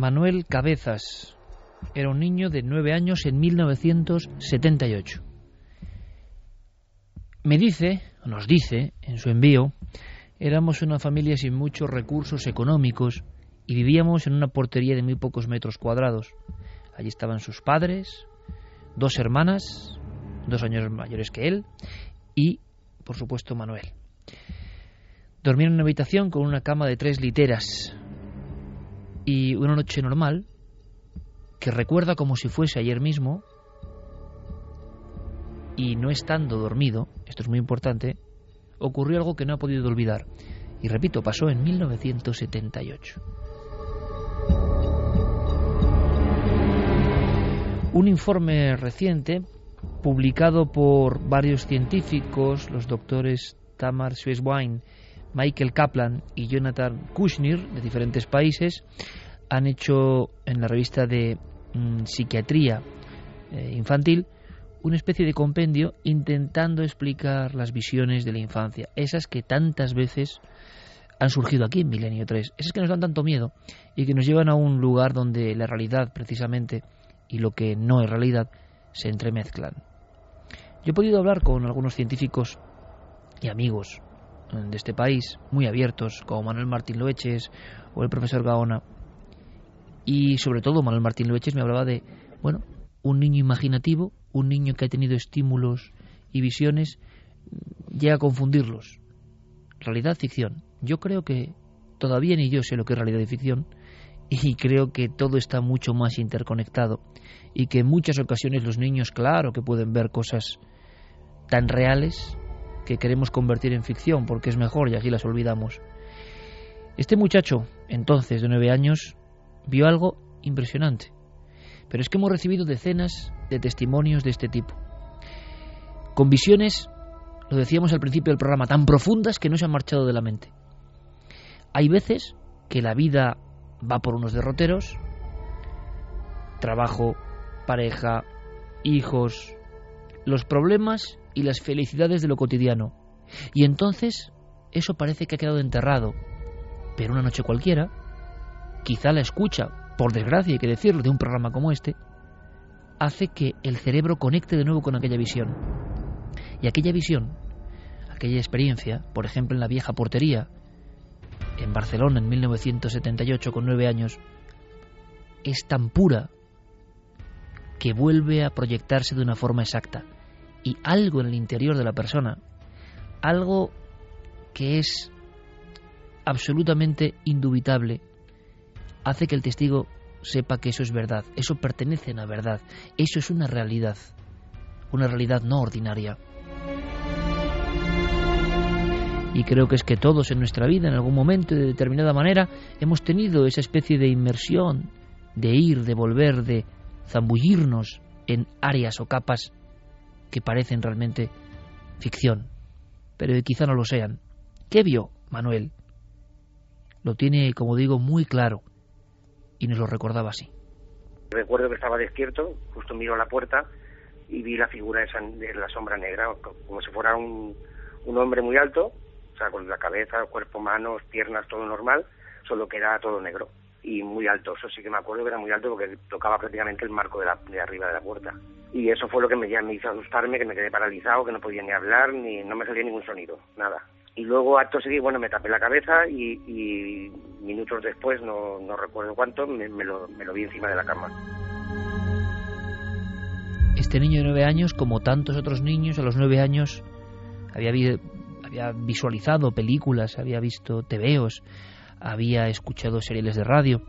Manuel Cabezas era un niño de nueve años en 1978. Me dice, nos dice, en su envío, éramos una familia sin muchos recursos económicos y vivíamos en una portería de muy pocos metros cuadrados. Allí estaban sus padres, dos hermanas, dos años mayores que él, y, por supuesto, Manuel. Dormía en una habitación con una cama de tres literas, y una noche normal, que recuerda como si fuese ayer mismo, y no estando dormido, esto es muy importante, ocurrió algo que no ha podido olvidar. Y repito, pasó en 1978. Un informe reciente, publicado por varios científicos, los doctores Tamar Schweswein, Michael Kaplan y Jonathan Kushner, de diferentes países, han hecho en la revista de mm, psiquiatría eh, infantil una especie de compendio intentando explicar las visiones de la infancia, esas que tantas veces han surgido aquí en Milenio 3, esas que nos dan tanto miedo y que nos llevan a un lugar donde la realidad precisamente y lo que no es realidad se entremezclan. Yo he podido hablar con algunos científicos y amigos de este país, muy abiertos, como Manuel Martín Loeches o el profesor Gaona, y sobre todo Manuel Martín Loeches me hablaba de, bueno, un niño imaginativo, un niño que ha tenido estímulos y visiones, llega a confundirlos. Realidad, ficción. Yo creo que todavía ni yo sé lo que es realidad y ficción y creo que todo está mucho más interconectado y que en muchas ocasiones los niños, claro, que pueden ver cosas tan reales que queremos convertir en ficción porque es mejor y así las olvidamos. Este muchacho, entonces de nueve años, vio algo impresionante. Pero es que hemos recibido decenas de testimonios de este tipo. Con visiones, lo decíamos al principio del programa, tan profundas que no se han marchado de la mente. Hay veces que la vida va por unos derroteros, trabajo, pareja, hijos, los problemas y las felicidades de lo cotidiano. Y entonces eso parece que ha quedado enterrado. Pero una noche cualquiera, quizá la escucha, por desgracia hay que decirlo, de un programa como este, hace que el cerebro conecte de nuevo con aquella visión. Y aquella visión, aquella experiencia, por ejemplo en la vieja portería, en Barcelona en 1978 con nueve años, es tan pura que vuelve a proyectarse de una forma exacta. Y algo en el interior de la persona, algo que es absolutamente indubitable, hace que el testigo sepa que eso es verdad, eso pertenece a la verdad, eso es una realidad, una realidad no ordinaria. Y creo que es que todos en nuestra vida, en algún momento, de determinada manera, hemos tenido esa especie de inmersión, de ir, de volver, de zambullirnos en áreas o capas que parecen realmente ficción, pero quizá no lo sean. ¿Qué vio Manuel? Lo tiene, como digo, muy claro y nos lo recordaba así. Recuerdo que estaba despierto, justo miro a la puerta y vi la figura de la sombra negra, como si fuera un, un hombre muy alto, o sea, con la cabeza, cuerpo, manos, piernas, todo normal, solo que era todo negro y muy alto. Eso sí que me acuerdo que era muy alto porque tocaba prácticamente el marco de, la, de arriba de la puerta. Y eso fue lo que me, me hizo asustarme, que me quedé paralizado, que no podía ni hablar, ni no me salía ningún sonido, nada. Y luego, acto seguido, bueno, me tapé la cabeza y, minutos después, no, no recuerdo cuánto, me, lo, me lo vi encima de la cama. Este niño de nueve años, como tantos otros niños, a los nueve años había, había visualizado películas, había visto tebeos, había escuchado seriales de radio.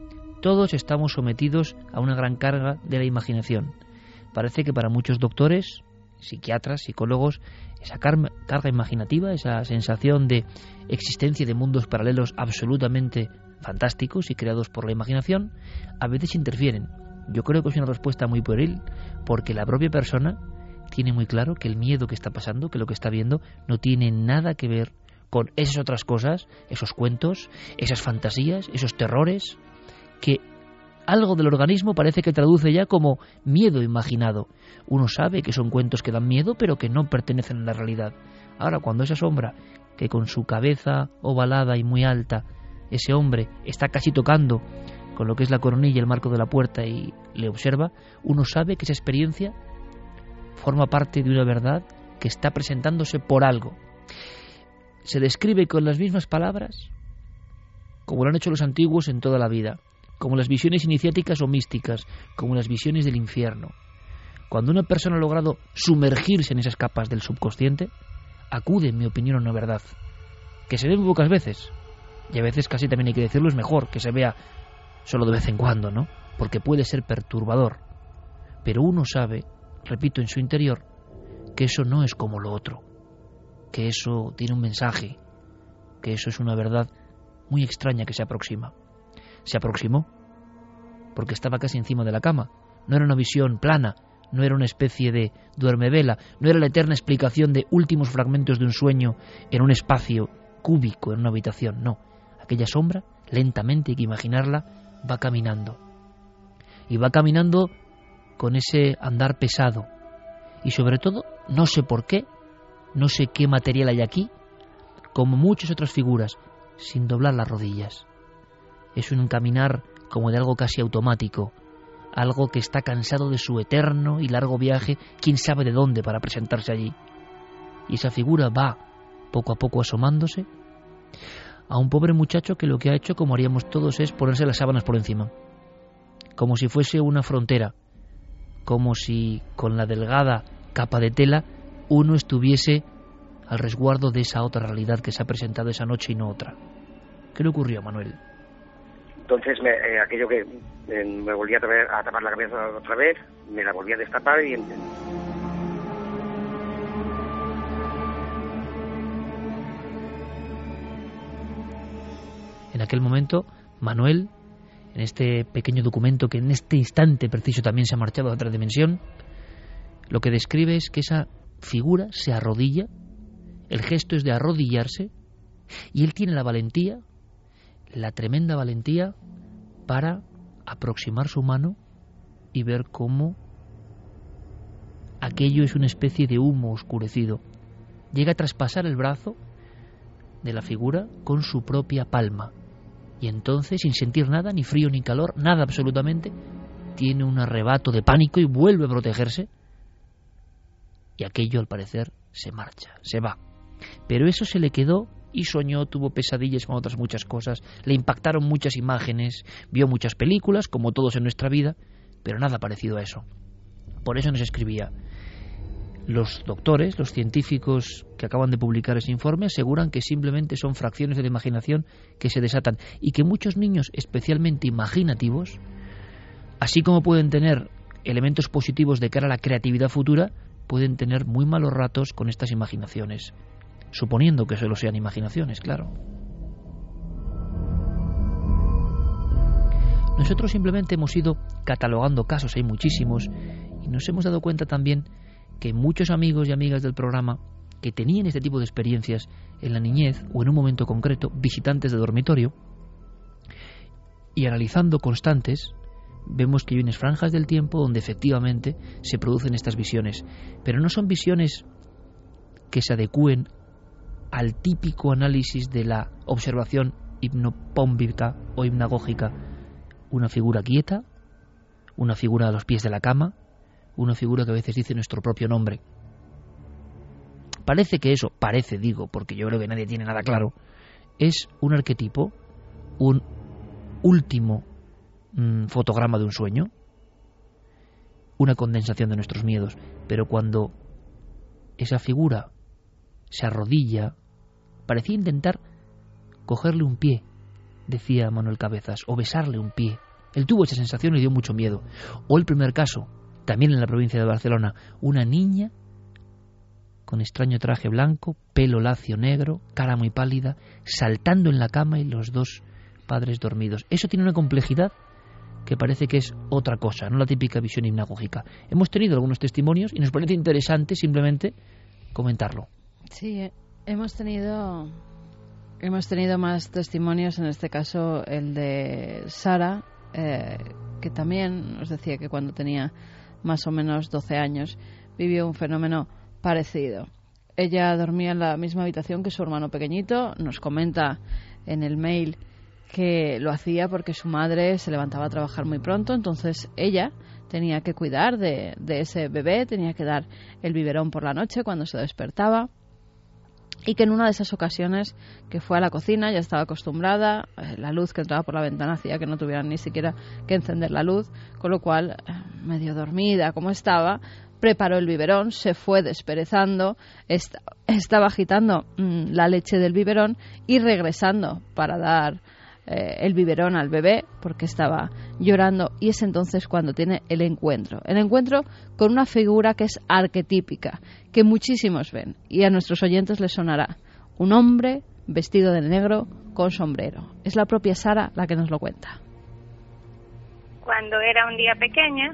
Todos estamos sometidos a una gran carga de la imaginación. Parece que para muchos doctores, psiquiatras, psicólogos, esa carga imaginativa, esa sensación de existencia de mundos paralelos absolutamente fantásticos y creados por la imaginación, a veces interfieren. Yo creo que es una respuesta muy pueril, porque la propia persona tiene muy claro que el miedo que está pasando, que lo que está viendo, no tiene nada que ver con esas otras cosas, esos cuentos, esas fantasías, esos terrores, que algo del organismo parece que traduce ya como miedo imaginado. Uno sabe que son cuentos que dan miedo, pero que no pertenecen a la realidad. Ahora, cuando esa sombra, que con su cabeza ovalada y muy alta, ese hombre está casi tocando con lo que es la coronilla y el marco de la puerta y le observa, uno sabe que esa experiencia forma parte de una verdad que está presentándose por algo. Se describe con las mismas palabras como lo han hecho los antiguos en toda la vida como las visiones iniciáticas o místicas, como las visiones del infierno. Cuando una persona ha logrado sumergirse en esas capas del subconsciente, acude, en mi opinión, a una verdad, que se ve muy pocas veces, y a veces casi también hay que decirlo, es mejor que se vea solo de vez en cuando, ¿no? Porque puede ser perturbador. Pero uno sabe, repito, en su interior, que eso no es como lo otro, que eso tiene un mensaje, que eso es una verdad muy extraña que se aproxima. Se aproximó, porque estaba casi encima de la cama. No era una visión plana, no era una especie de duermevela, no era la eterna explicación de últimos fragmentos de un sueño en un espacio cúbico, en una habitación, no. Aquella sombra, lentamente hay que imaginarla, va caminando. Y va caminando con ese andar pesado. Y sobre todo, no sé por qué, no sé qué material hay aquí, como muchas otras figuras, sin doblar las rodillas es un caminar como de algo casi automático, algo que está cansado de su eterno y largo viaje, quién sabe de dónde para presentarse allí. Y esa figura va, poco a poco asomándose, a un pobre muchacho que lo que ha hecho, como haríamos todos, es ponerse las sábanas por encima, como si fuese una frontera, como si con la delgada capa de tela uno estuviese al resguardo de esa otra realidad que se ha presentado esa noche y no otra. ¿Qué le ocurrió a Manuel? Entonces, me, eh, aquello que eh, me volvía a, a, tapar la cabeza otra vez, me la volvía a destapar y... En aquel momento, Manuel, en este pequeño documento que en este instante preciso también se ha marchado a otra dimensión, lo que describe es que esa figura se arrodilla, el gesto es de arrodillarse, y él tiene la valentía la tremenda valentía para aproximar su mano y ver cómo aquello es una especie de humo oscurecido. Llega a traspasar el brazo de la figura con su propia palma. Y entonces, sin sentir nada, ni frío ni calor, nada absolutamente, tiene un arrebato de pánico y vuelve a protegerse. Y aquello, al parecer, se marcha, se va. Pero eso se le quedó y soñó, tuvo pesadillas con otras muchas cosas, le impactaron muchas imágenes, vio muchas películas, como todos en nuestra vida, pero nada parecido a eso. Por eso nos escribía. Los doctores, los científicos que acaban de publicar ese informe aseguran que simplemente son fracciones de la imaginación que se desatan y que muchos niños especialmente imaginativos, así como pueden tener elementos positivos de cara a la creatividad futura, pueden tener muy malos ratos con estas imaginaciones suponiendo que solo sean imaginaciones, claro. Nosotros simplemente hemos ido catalogando casos, hay muchísimos, y nos hemos dado cuenta también que muchos amigos y amigas del programa que tenían este tipo de experiencias en la niñez o en un momento concreto, visitantes de dormitorio, y analizando constantes, vemos que hay unas franjas del tiempo donde efectivamente se producen estas visiones, pero no son visiones que se adecúen al típico análisis de la observación hipnopómbica o hipnagógica. Una figura quieta, una figura a los pies de la cama, una figura que a veces dice nuestro propio nombre. Parece que eso, parece digo, porque yo creo que nadie tiene nada claro, es un arquetipo, un último mm, fotograma de un sueño, una condensación de nuestros miedos, pero cuando esa figura se arrodilla, Parecía intentar cogerle un pie, decía Manuel Cabezas, o besarle un pie. Él tuvo esa sensación y dio mucho miedo. O el primer caso, también en la provincia de Barcelona, una niña con extraño traje blanco, pelo lacio negro, cara muy pálida, saltando en la cama y los dos padres dormidos. Eso tiene una complejidad que parece que es otra cosa, no la típica visión hipnagógica. Hemos tenido algunos testimonios y nos parece interesante simplemente comentarlo. Sí, eh, hemos tenido hemos tenido más testimonios, en este caso el de Sara, eh, que también nos decía que cuando tenía más o menos 12 años vivió un fenómeno parecido. Ella dormía en la misma habitación que su hermano pequeñito, nos comenta en el mail que lo hacía porque su madre se levantaba a trabajar muy pronto, entonces ella tenía que cuidar de, ese bebé, tenía que dar el biberón por la noche cuando se despertaba y que en una de esas ocasiones que fue a la cocina ya estaba acostumbrada, eh, la luz que entraba por la ventana hacía que no tuvieran ni siquiera que encender la luz, con lo cual, eh, medio dormida como estaba, preparó el biberón, se fue desperezando, estaba agitando mm, la leche del biberón y regresando para dar eh, el biberón al bebé porque estaba llorando y es entonces cuando tiene el encuentro. El encuentro con una figura que es arquetípica, que muchísimos ven y a nuestros oyentes les sonará. Un hombre vestido de negro con sombrero. Es la propia Sara la que nos lo cuenta. Cuando era un día pequeña,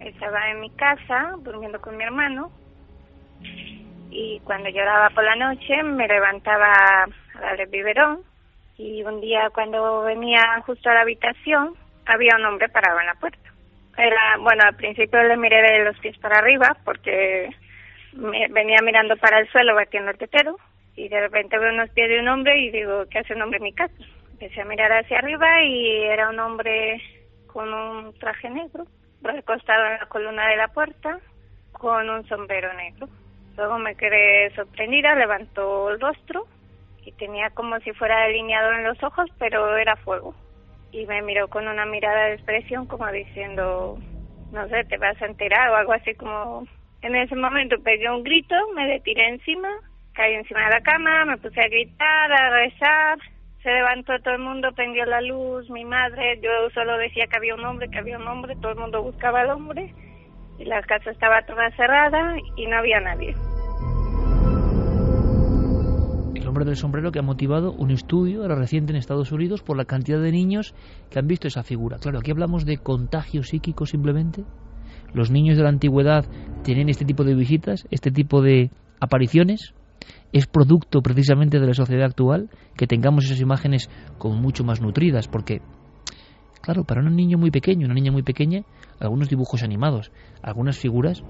estaba en mi casa durmiendo con mi hermano y cuando lloraba por la noche me levantaba a darle biberón y un día cuando venía justo a la habitación había un hombre parado en la puerta. Era, bueno, al principio le miré de los pies para arriba porque venía mirando para el suelo batiendo el tetero y de repente veo unos pies de un hombre y digo, ¿qué hace un hombre en mi casa? Empecé a mirar hacia arriba y era un hombre con un traje negro, recostado en la columna de la puerta, con un sombrero negro. Luego me quedé sorprendida, levantó el rostro y tenía como si fuera delineado en los ojos, pero era fuego. Y me miró con una mirada de expresión como diciendo, no sé, te vas a enterar o algo así como... En ese momento pegué un grito, me detiré encima, caí encima de la cama, me puse a gritar, a rezar, se levantó todo el mundo, prendió la luz, mi madre, yo solo decía que había un hombre, que había un hombre, todo el mundo buscaba al hombre y la casa estaba toda cerrada y no había nadie hombre del sombrero que ha motivado un estudio ahora reciente en Estados Unidos por la cantidad de niños que han visto esa figura. Claro, aquí hablamos de contagio psíquico simplemente. Los niños de la antigüedad tienen este tipo de visitas, este tipo de apariciones. Es producto precisamente de la sociedad actual que tengamos esas imágenes como mucho más nutridas, porque, claro, para un niño muy pequeño, una niña muy pequeña, algunos dibujos animados, algunas figuras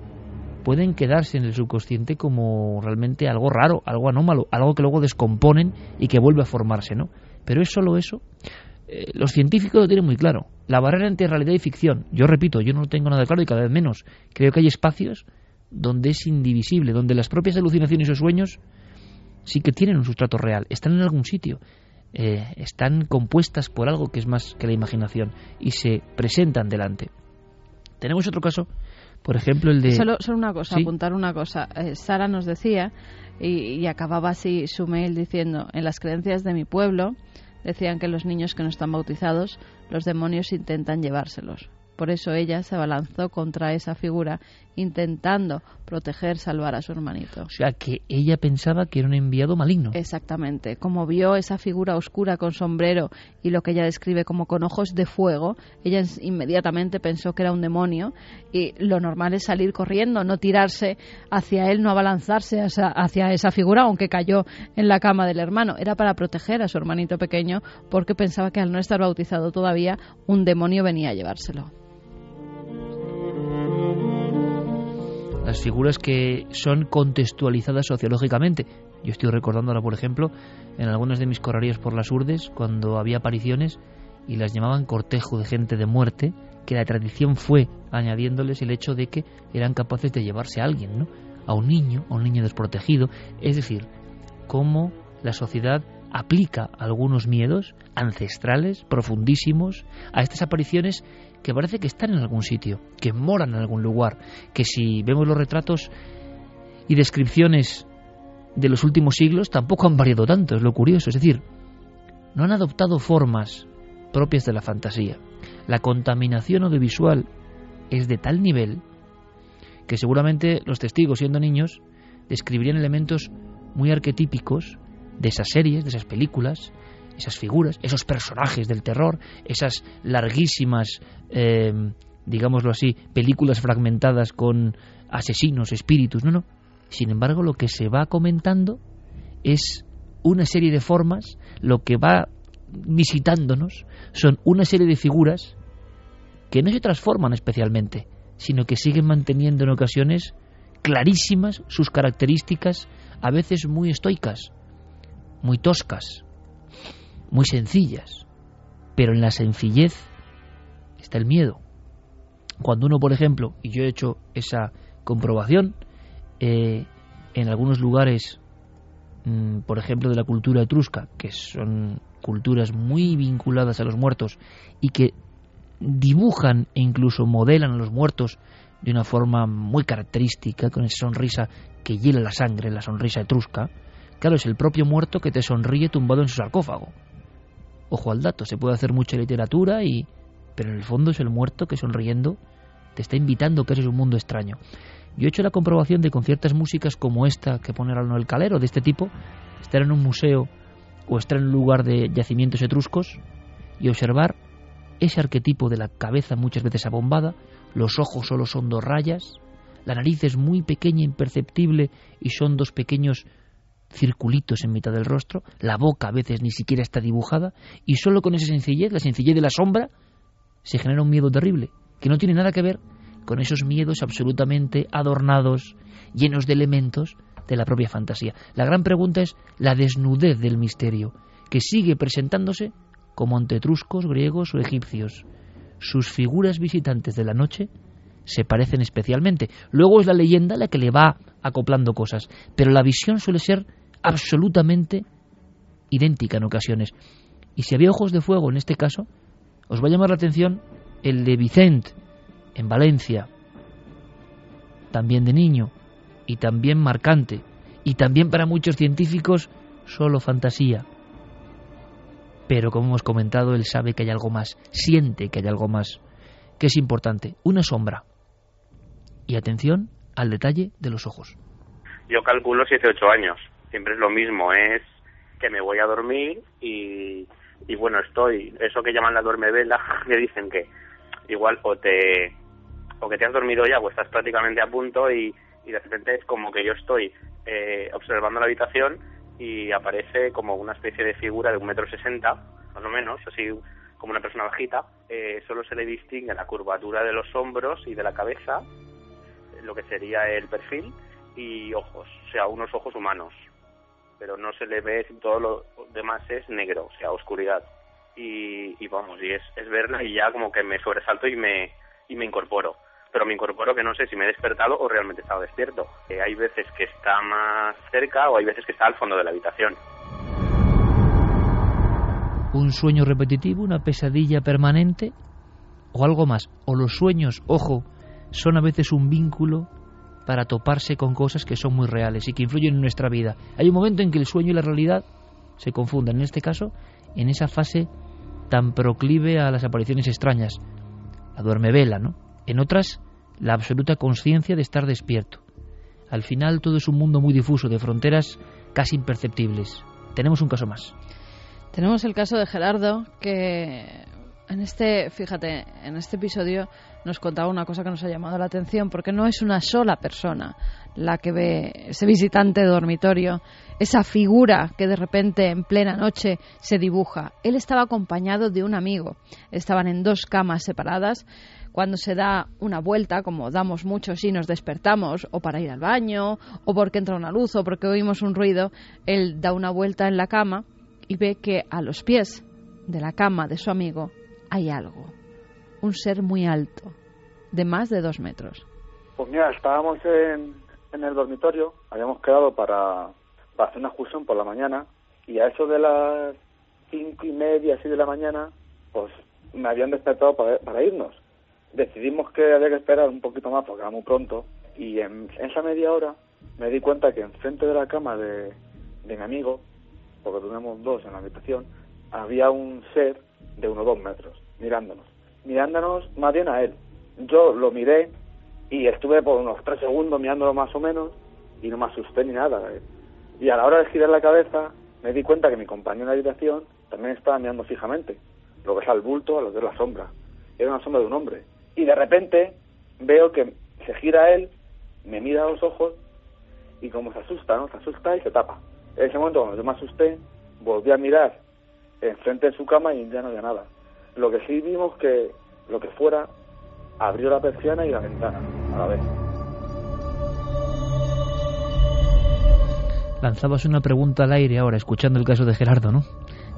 pueden quedarse en el subconsciente como realmente algo raro, algo anómalo, algo que luego descomponen y que vuelve a formarse, ¿no? Pero es solo eso. Eh, los científicos lo tienen muy claro. La barrera entre realidad y ficción, yo repito, yo no lo tengo nada claro y cada vez menos. Creo que hay espacios donde es indivisible, donde las propias alucinaciones o sueños sí que tienen un sustrato real, están en algún sitio, eh, están compuestas por algo que es más que la imaginación y se presentan delante. Tenemos otro caso por ejemplo, el de... Solo, solo una cosa, apuntar una cosa. Eh, Sara nos decía, y, y, acababa así su mail diciendo, en las creencias de mi pueblo decían que los niños que no están bautizados, los demonios intentan llevárselos. Por eso ella se abalanzó contra esa figura intentando proteger, salvar a su hermanito. O sea, que ella pensaba que era un enviado maligno. Exactamente. Como vio esa figura oscura con sombrero y lo que ella describe como con ojos de fuego, ella inmediatamente pensó que era un demonio y lo normal es salir corriendo, no tirarse hacia él, no abalanzarse hacia esa figura, aunque cayó en la cama del hermano. Era para proteger a su hermanito pequeño porque pensaba que al no estar bautizado todavía, un demonio venía a llevárselo. Las figuras que son contextualizadas sociológicamente. Yo estoy recordando ahora, por ejemplo, en algunas de mis correrías por las urdes, cuando había apariciones y las llamaban cortejo de gente de muerte, que la tradición fue añadiéndoles el hecho de que eran capaces de llevarse a alguien, ¿no? A un niño, a un niño desprotegido. Es decir, cómo la sociedad aplica algunos miedos ancestrales, profundísimos, a estas apariciones que parece que están en algún sitio, que moran en algún lugar, que si vemos los retratos y descripciones de los últimos siglos tampoco han variado tanto, es lo curioso, es decir, no han adoptado formas propias de la fantasía. La contaminación audiovisual es de tal nivel que seguramente los testigos siendo niños describirían elementos muy arquetípicos de esas series, de esas películas, esas figuras, esos personajes del terror, esas larguísimas, eh, digámoslo así, películas fragmentadas con asesinos, espíritus, no, no. Sin embargo, lo que se va comentando es una serie de formas, lo que va visitándonos son una serie de figuras que no se transforman especialmente, sino que siguen manteniendo en ocasiones clarísimas sus características, a veces muy estoicas, muy toscas, muy sencillas, pero en la sencillez está el miedo. Cuando uno, por ejemplo, y yo he hecho esa comprobación, eh, en algunos lugares, mm, por ejemplo, de la cultura etrusca, que son culturas muy vinculadas a los muertos y que dibujan e incluso modelan a los muertos de una forma muy característica, con esa sonrisa que hiela la sangre, la sonrisa etrusca, claro, es el propio muerto que te sonríe tumbado en su sarcófago. Ojo al dato, se puede hacer mucha literatura y pero en el fondo es el muerto que sonriendo te está invitando que eres un mundo extraño. Yo he hecho la comprobación de con ciertas músicas como esta que pone ahora el calero, de este tipo, estar en un museo o estar en un lugar de yacimientos etruscos y observar ese arquetipo de la cabeza muchas veces abombada, los ojos solo son dos rayas, la nariz es muy pequeña, imperceptible y son dos pequeños circulitos en mitad del rostro, la boca a veces ni siquiera está dibujada y solo con esa sencillez, la sencillez de la sombra, se genera un miedo terrible, que no tiene nada que ver con esos miedos absolutamente adornados, llenos de elementos de la propia fantasía. La gran pregunta es la desnudez del misterio, que sigue presentándose como ante etruscos, griegos o egipcios. Sus figuras visitantes de la noche se parecen especialmente. Luego es la leyenda la que le va acoplando cosas, pero la visión suele ser absolutamente idéntica en ocasiones. Y si había ojos de fuego en este caso, os va a llamar la atención el de Vicente en Valencia, también de niño, y también marcante, y también para muchos científicos solo fantasía. Pero como hemos comentado, él sabe que hay algo más, siente que hay algo más, que es importante, una sombra. Y atención al detalle de los ojos. Yo calculo 7-8 años, siempre es lo mismo, es que me voy a dormir y, y bueno, estoy, eso que llaman la duerme vela, me dicen que igual o te o que te has dormido ya o estás prácticamente a punto y, y de repente es como que yo estoy eh, observando la habitación y aparece como una especie de figura de un metro sesenta, más o menos, así como una persona bajita, eh, solo se le distingue la curvatura de los hombros y de la cabeza, lo que sería el perfil, y ojos, o sea, unos ojos humanos, pero no se le ve, todo lo demás es negro, o sea, oscuridad. Y, y vamos, y es, es verla y ya como que me sobresalto y me, y me incorporo pero me incorporo que no sé si me he despertado o realmente he estado despierto. Eh, hay veces que está más cerca o hay veces que está al fondo de la habitación. Un sueño repetitivo, una pesadilla permanente o algo más. O los sueños, ojo, son a veces un vínculo para toparse con cosas que son muy reales y que influyen en nuestra vida. Hay un momento en que el sueño y la realidad se confunden. En este caso, en esa fase tan proclive a las apariciones extrañas. La duerme vela, ¿no? en otras la absoluta conciencia de estar despierto. Al final todo es un mundo muy difuso, de fronteras casi imperceptibles. Tenemos un caso más. Tenemos el caso de Gerardo, que en este, fíjate, en este episodio nos contaba una cosa que nos ha llamado la atención, porque no es una sola persona la que ve ese visitante de dormitorio, esa figura que de repente en plena noche se dibuja. Él estaba acompañado de un amigo. Estaban en dos camas separadas cuando se da una vuelta, como damos muchos y nos despertamos, o para ir al baño, o porque entra una luz, o porque oímos un ruido, él da una vuelta en la cama y ve que a los pies de la cama de su amigo hay algo, un ser muy alto, de más de dos metros. Pues mira, estábamos en, en el dormitorio, habíamos quedado para, para hacer una excursión por la mañana, y a eso de las cinco y media, así de la mañana, pues me habían despertado para, para irnos decidimos que había que esperar un poquito más porque era muy pronto y en esa media hora me di cuenta que enfrente de la cama de, de mi amigo, porque tenemos dos en la habitación, había un ser de unos dos metros mirándonos, mirándonos más bien a él. Yo lo miré y estuve por unos tres segundos mirándolo más o menos y no me asusté ni nada. ¿eh? Y a la hora de girar la cabeza, me di cuenta que mi compañero de habitación también estaba mirando fijamente, lo que es al bulto, a lo que es la sombra. Era una sombra de un hombre. Y de repente veo que se gira él, me mira a los ojos y como se asusta, ¿no? Se asusta y se tapa. En ese momento, cuando yo me asusté, volví a mirar enfrente de su cama y ya no había nada. Lo que sí vimos que lo que fuera abrió la persiana y la ventana a la vez. Lanzabas una pregunta al aire ahora, escuchando el caso de Gerardo, ¿no?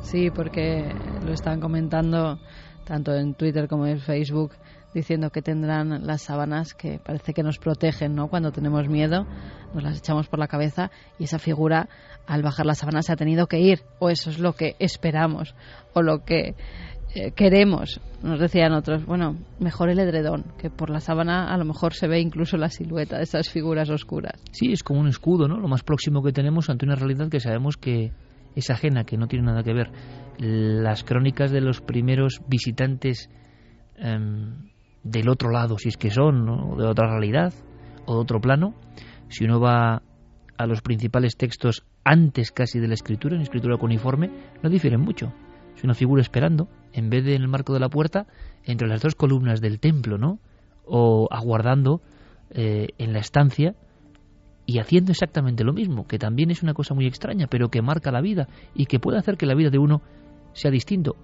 Sí, porque lo están comentando tanto en Twitter como en Facebook, diciendo que tendrán las sábanas que parece que nos protegen, ¿no? Cuando tenemos miedo, nos las echamos por la cabeza y esa figura, al bajar la sábana, se ha tenido que ir, o eso es lo que esperamos, o lo que eh, queremos. Nos decían otros, bueno, mejor el edredón, que por la sábana a lo mejor se ve incluso la silueta de esas figuras oscuras. Sí, es como un escudo, ¿no? Lo más próximo que tenemos ante una realidad que sabemos que es ajena, que no tiene nada que ver. Las crónicas de los primeros visitantes em, del otro lado, si es que son, ¿no? de otra realidad o de otro plano, si uno va a los principales textos antes casi de la escritura, en escritura cuneiforme, no difieren mucho. Es una figura esperando, en vez de en el marco de la puerta, entre las dos columnas del templo, ¿no? O aguardando eh, en la estancia y haciendo exactamente lo mismo, que también es una cosa muy extraña, pero que marca la vida y que puede hacer que la vida de uno sea distinto,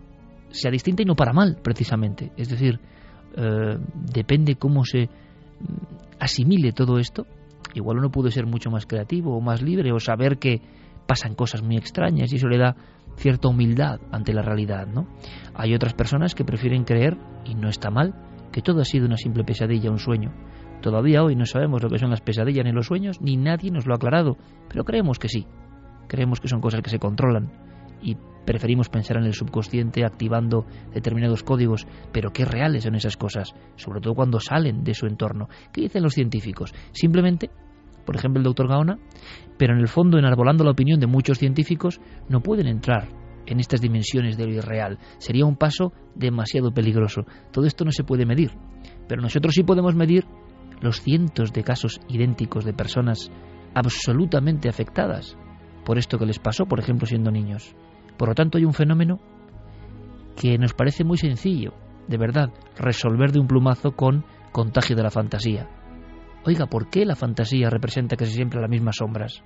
sea distinta y no para mal, precisamente. Es decir, eh, depende cómo se mm, asimile todo esto. Igual uno puede ser mucho más creativo o más libre o saber que pasan cosas muy extrañas y eso le da cierta humildad ante la realidad, ¿no? Hay otras personas que prefieren creer, y no está mal, que todo ha sido una simple pesadilla, un sueño. Todavía hoy no sabemos lo que son las pesadillas ni los sueños, ni nadie nos lo ha aclarado, pero creemos que sí. Creemos que son cosas que se controlan y preferimos pensar en el subconsciente activando determinados códigos, pero qué reales son esas cosas, sobre todo cuando salen de su entorno. ¿Qué dicen los científicos? Simplemente por ejemplo el doctor Gaona, pero en el fondo, enarbolando la opinión de muchos científicos, no pueden entrar en estas dimensiones de lo irreal. Sería un paso demasiado peligroso. Todo esto no se puede medir, pero nosotros sí podemos medir los cientos de casos idénticos de personas absolutamente afectadas por esto que les pasó, por ejemplo, siendo niños. Por lo tanto, hay un fenómeno que nos parece muy sencillo, de verdad, resolver de un plumazo con contagio de la fantasía. Oiga, ¿por qué la fantasía representa casi siempre las mismas sombras?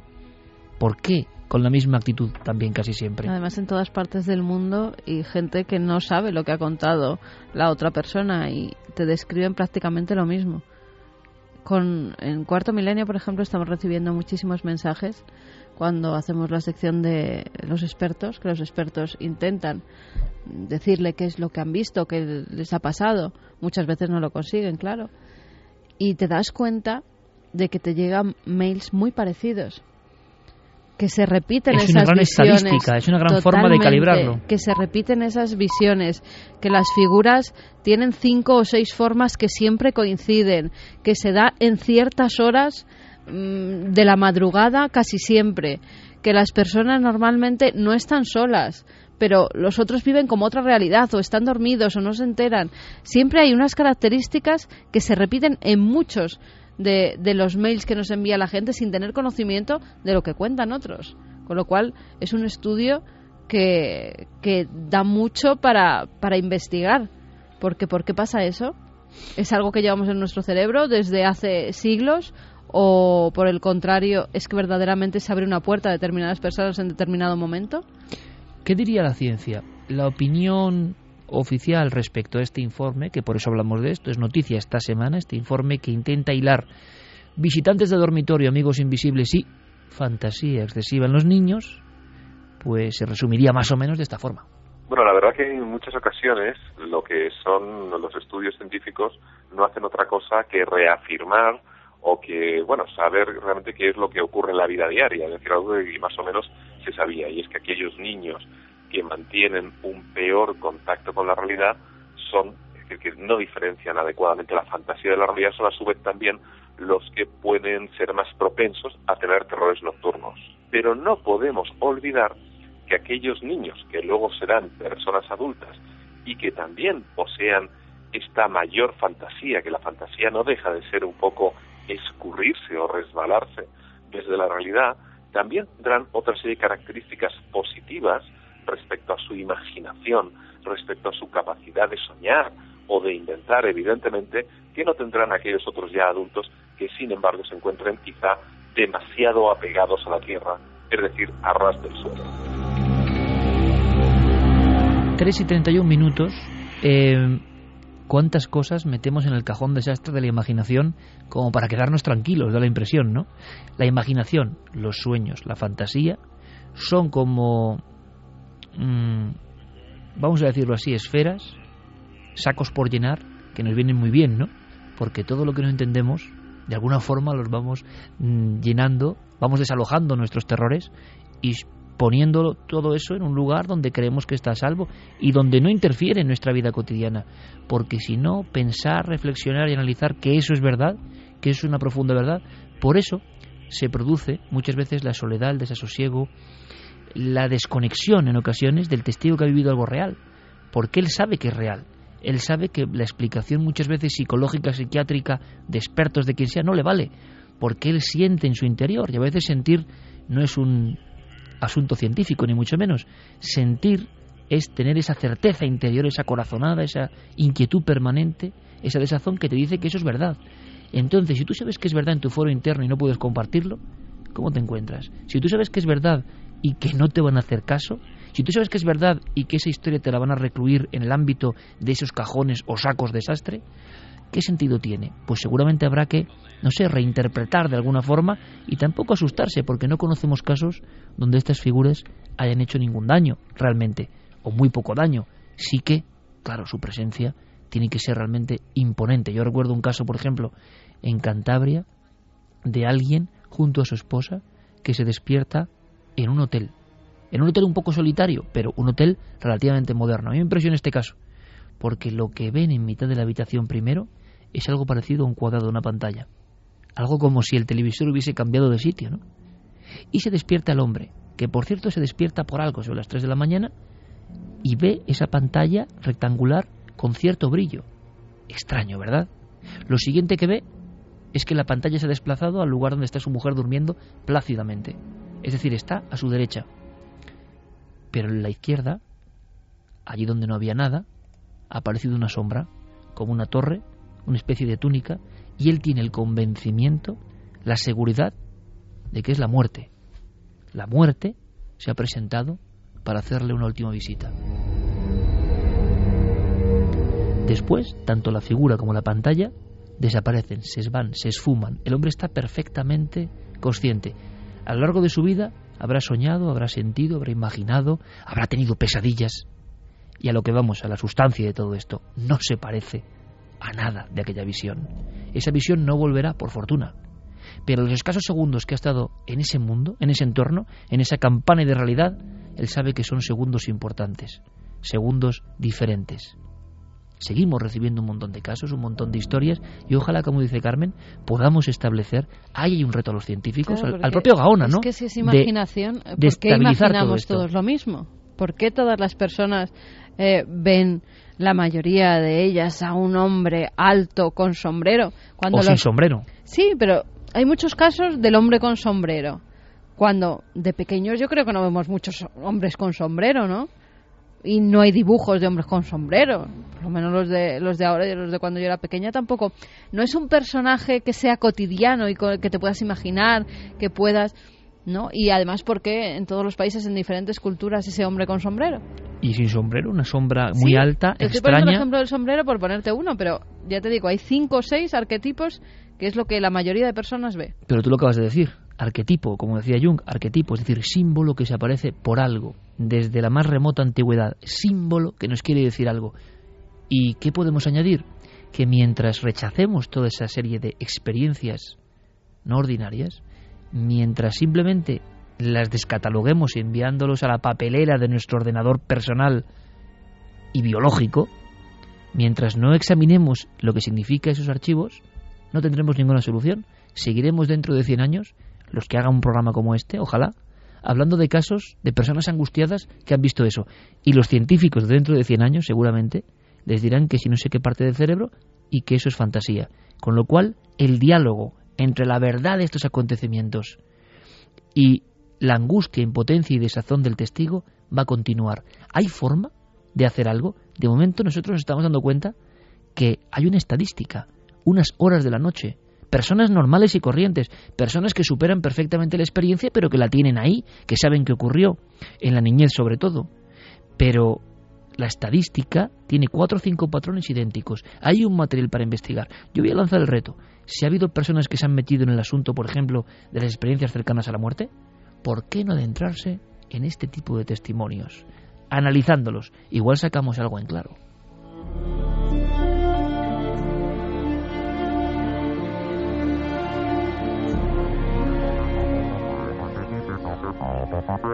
¿Por qué con la misma actitud también casi siempre? Además en todas partes del mundo y gente que no sabe lo que ha contado la otra persona y te describen prácticamente lo mismo. Con en cuarto milenio, por ejemplo, estamos recibiendo muchísimos mensajes cuando hacemos la sección de los expertos, que los expertos intentan decirle qué es lo que han visto, qué les ha pasado. Muchas veces no lo consiguen, claro y te das cuenta de que te llegan mails muy parecidos que se repiten es esas una gran visiones estadística, es una gran forma de calibrarlo. que se repiten esas visiones que las figuras tienen cinco o seis formas que siempre coinciden que se da en ciertas horas mm, de la madrugada casi siempre que las personas normalmente no están solas pero los otros viven como otra realidad o están dormidos o no se enteran. Siempre hay unas características que se repiten en muchos de, de los mails que nos envía la gente sin tener conocimiento de lo que cuentan otros. Con lo cual es un estudio que, que da mucho para, para investigar. Porque ¿por qué pasa eso? ¿Es algo que llevamos en nuestro cerebro desde hace siglos? ¿O por el contrario es que verdaderamente se abre una puerta a determinadas personas en determinado momento? ¿Qué diría la ciencia? La opinión oficial respecto a este informe, que por eso hablamos de esto, es noticia esta semana, este informe que intenta hilar visitantes de dormitorio, amigos invisibles y fantasía excesiva en los niños, pues se resumiría más o menos de esta forma. Bueno, la verdad que en muchas ocasiones lo que son los estudios científicos no hacen otra cosa que reafirmar o que, bueno, saber realmente qué es lo que ocurre en la vida diaria, es decir, algo que más o menos se sabía, y es que aquellos niños que mantienen un peor contacto con la realidad son, es decir, que no diferencian adecuadamente la fantasía de la realidad, son a su vez también los que pueden ser más propensos a tener terrores nocturnos. Pero no podemos olvidar que aquellos niños que luego serán personas adultas y que también posean esta mayor fantasía, que la fantasía no deja de ser un poco escurrirse o resbalarse desde la realidad, también tendrán otra serie de características positivas respecto a su imaginación, respecto a su capacidad de soñar o de inventar, evidentemente, que no tendrán aquellos otros ya adultos que, sin embargo, se encuentren quizá demasiado apegados a la tierra, es decir, a ras del suelo. 3 y 31 minutos. Eh, ¿Cuántas cosas metemos en el cajón desastre de la imaginación como para quedarnos tranquilos? Da la impresión, ¿no? La imaginación, los sueños, la fantasía son como, mm, vamos a decirlo así, esferas, sacos por llenar que nos vienen muy bien, ¿no? Porque todo lo que no entendemos, de alguna forma los vamos mm, llenando, vamos desalojando nuestros terrores y poniendo todo eso en un lugar donde creemos que está a salvo y donde no interfiere en nuestra vida cotidiana. Porque si no, pensar, reflexionar y analizar que eso es verdad, que eso es una profunda verdad, por eso se produce muchas veces la soledad, el desasosiego, la desconexión en ocasiones del testigo que ha vivido algo real, porque él sabe que es real. Él sabe que la explicación muchas veces psicológica, psiquiátrica, de expertos, de quien sea, no le vale, porque él siente en su interior, y a veces sentir no es un asunto científico, ni mucho menos. Sentir es tener esa certeza interior, esa corazonada, esa inquietud permanente, esa desazón que te dice que eso es verdad. Entonces, si tú sabes que es verdad en tu foro interno y no puedes compartirlo, ¿cómo te encuentras? Si tú sabes que es verdad y que no te van a hacer caso, si tú sabes que es verdad y que esa historia te la van a recluir en el ámbito de esos cajones o sacos de desastre, ¿qué sentido tiene? Pues seguramente habrá que, no sé, reinterpretar de alguna forma y tampoco asustarse porque no conocemos casos donde estas figuras hayan hecho ningún daño realmente, o muy poco daño. Sí que, claro, su presencia tiene que ser realmente imponente. Yo recuerdo un caso, por ejemplo, en Cantabria, de alguien junto a su esposa que se despierta en un hotel. En un hotel un poco solitario, pero un hotel relativamente moderno. A mí me impresiona este caso, porque lo que ven en mitad de la habitación primero es algo parecido a un cuadrado de una pantalla. Algo como si el televisor hubiese cambiado de sitio, ¿no? Y se despierta el hombre, que por cierto se despierta por algo sobre las 3 de la mañana y ve esa pantalla rectangular con cierto brillo. Extraño, ¿verdad? Lo siguiente que ve es que la pantalla se ha desplazado al lugar donde está su mujer durmiendo plácidamente. Es decir, está a su derecha. Pero en la izquierda, allí donde no había nada, ha aparecido una sombra, como una torre una especie de túnica, y él tiene el convencimiento, la seguridad de que es la muerte. La muerte se ha presentado para hacerle una última visita. Después, tanto la figura como la pantalla desaparecen, se van, se esfuman. El hombre está perfectamente consciente. A lo largo de su vida habrá soñado, habrá sentido, habrá imaginado, habrá tenido pesadillas. Y a lo que vamos, a la sustancia de todo esto, no se parece a nada de aquella visión. Esa visión no volverá, por fortuna. Pero los escasos segundos que ha estado en ese mundo, en ese entorno, en esa campana de realidad, él sabe que son segundos importantes, segundos diferentes. Seguimos recibiendo un montón de casos, un montón de historias, y ojalá, como dice Carmen, podamos establecer, ahí hay un reto a los científicos, al, propio Gaona, ¿no? Es que si es imaginación, ¿por qué imaginamos todos lo mismo? ¿Por qué todas las personas eh, ven la mayoría de ellas a un hombre alto con sombrero. Cuando o sin sombrero. Sí, pero hay muchos casos del hombre con sombrero. Cuando de pequeños yo creo que no vemos muchos hombres con sombrero, ¿no? Y no hay dibujos de hombres con sombrero. Por lo menos los de, los de ahora y los de cuando yo era pequeña tampoco. No es un personaje que sea cotidiano y que te puedas imaginar, que puedas... ¿no? Y además porque en todos los países, en diferentes culturas, ese hombre con sombrero. Y sin sombrero, una sombra muy alta, Estoy extraña. el ejemplo del sombrero por ponerte uno, pero ya te digo, hay cinco o seis arquetipos que es lo que la mayoría de personas ve. Pero tú lo acabas de decir, arquetipo, como decía Jung, arquetipo, es decir, símbolo que se aparece por algo, desde la más remota antigüedad, símbolo que nos quiere decir algo. ¿Y qué podemos añadir? Que mientras rechacemos toda esa serie de experiencias no ordinarias, mientras simplemente las descataloguemos enviándolos a la papelera de nuestro ordenador personal y biológico, mientras no examinemos lo que significa esos archivos, no tendremos ninguna solución. Seguiremos dentro de 100 años, los que hagan un programa como este, ojalá, hablando de casos de personas angustiadas que han visto eso. Y los científicos dentro de 100 años, seguramente, les dirán que si no sé qué parte del cerebro y que eso es fantasía. Con lo cual, el diálogo entre la verdad de estos acontecimientos y la angustia, impotencia y desazón del testigo va a continuar. ¿Hay forma de hacer algo? De momento nosotros nos estamos dando cuenta que hay una estadística, unas horas de la noche, personas normales y corrientes, personas que superan perfectamente la experiencia, pero que la tienen ahí, que saben qué ocurrió, en la niñez sobre todo. Pero la estadística tiene cuatro o cinco patrones idénticos. Hay un material para investigar. Yo voy a lanzar el reto. Si ha habido personas que se han metido en el asunto, por ejemplo, de las experiencias cercanas a la muerte, ¿por qué no adentrarse en este tipo de testimonios? Analizándolos, igual sacamos algo en claro.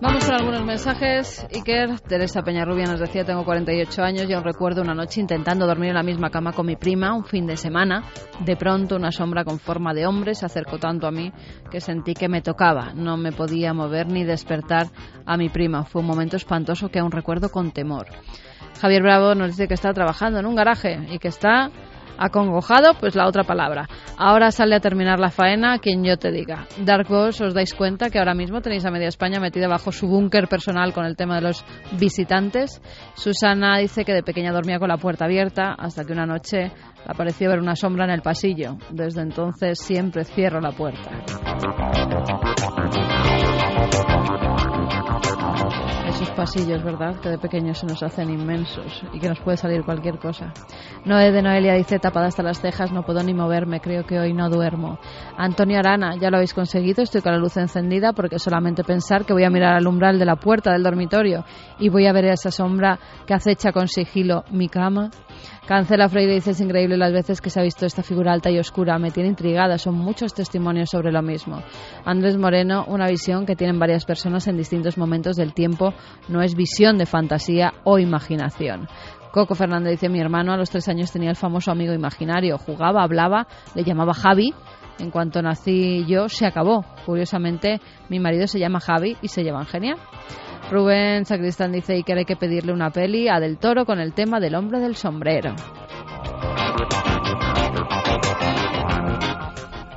Vamos con algunos mensajes. Iker, Teresa Peñarrubia nos decía, tengo 48 años y aún recuerdo una noche intentando dormir en la misma cama con mi prima, un fin de semana. De pronto una sombra con forma de hombre se acercó tanto a mí que sentí que me tocaba. No me podía mover ni despertar a mi prima. Fue un momento espantoso que aún recuerdo con temor. Javier Bravo nos dice que está trabajando en un garaje y que está acongojado, pues la otra palabra. Ahora sale a terminar la faena quien yo te diga. Dark Ghost, os dais cuenta que ahora mismo tenéis a media España metida bajo su búnker personal con el tema de los visitantes. Susana dice que de pequeña dormía con la puerta abierta hasta que una noche le pareció ver una sombra en el pasillo. Desde entonces siempre cierro la puerta. Esos pasillos, ¿verdad? Que de pequeños se nos hacen inmensos y que nos puede salir cualquier cosa. Noé de Noelia dice, tapada hasta las cejas, no puedo ni moverme, creo que hoy no duermo. Antonio Arana, ya lo habéis conseguido, estoy con la luz encendida porque solamente pensar que voy a mirar al umbral de la puerta del dormitorio y voy a ver esa sombra que acecha con sigilo mi cama. Cancela Freire dice es increíble las veces que se ha visto esta figura alta y oscura. Me tiene intrigada, son muchos testimonios sobre lo mismo. Andrés Moreno, una visión que tienen varias personas en distintos momentos del tiempo, no es visión de fantasía o imaginación. Coco Fernández dice, mi hermano a los tres años tenía el famoso amigo imaginario, jugaba, hablaba, le llamaba Javi. En cuanto nací yo, se acabó. Curiosamente, mi marido se llama Javi y se llevan genial. Rubén Sacristán dice y que hay que pedirle una peli a Del Toro con el tema del hombre del sombrero.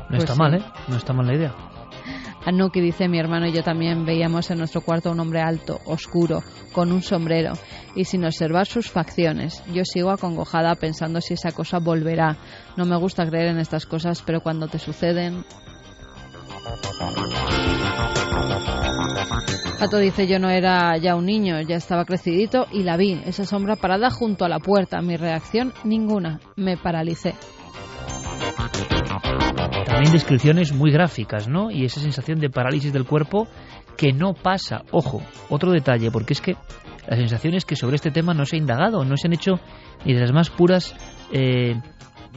No Pues está sí. mal, ¿eh? No está mal la idea. Anuki dice, mi hermano y yo también veíamos en nuestro cuarto a un hombre alto, oscuro, con un sombrero y sin observar sus facciones. Yo sigo acongojada pensando si esa cosa volverá. No me gusta creer en estas cosas, pero cuando te suceden... Pato dice, yo no era ya un niño, ya estaba crecidito y la vi, esa sombra parada junto a la puerta. Mi reacción, ninguna. Me paralicé. También descripciones muy gráficas, ¿no? Y esa sensación de parálisis del cuerpo que no pasa. Ojo, otro detalle, porque es que la sensación es que sobre este tema no se ha indagado, no se han hecho ni de las más puras eh,